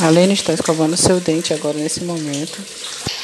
A Lene está escovando seu dente agora nesse momento.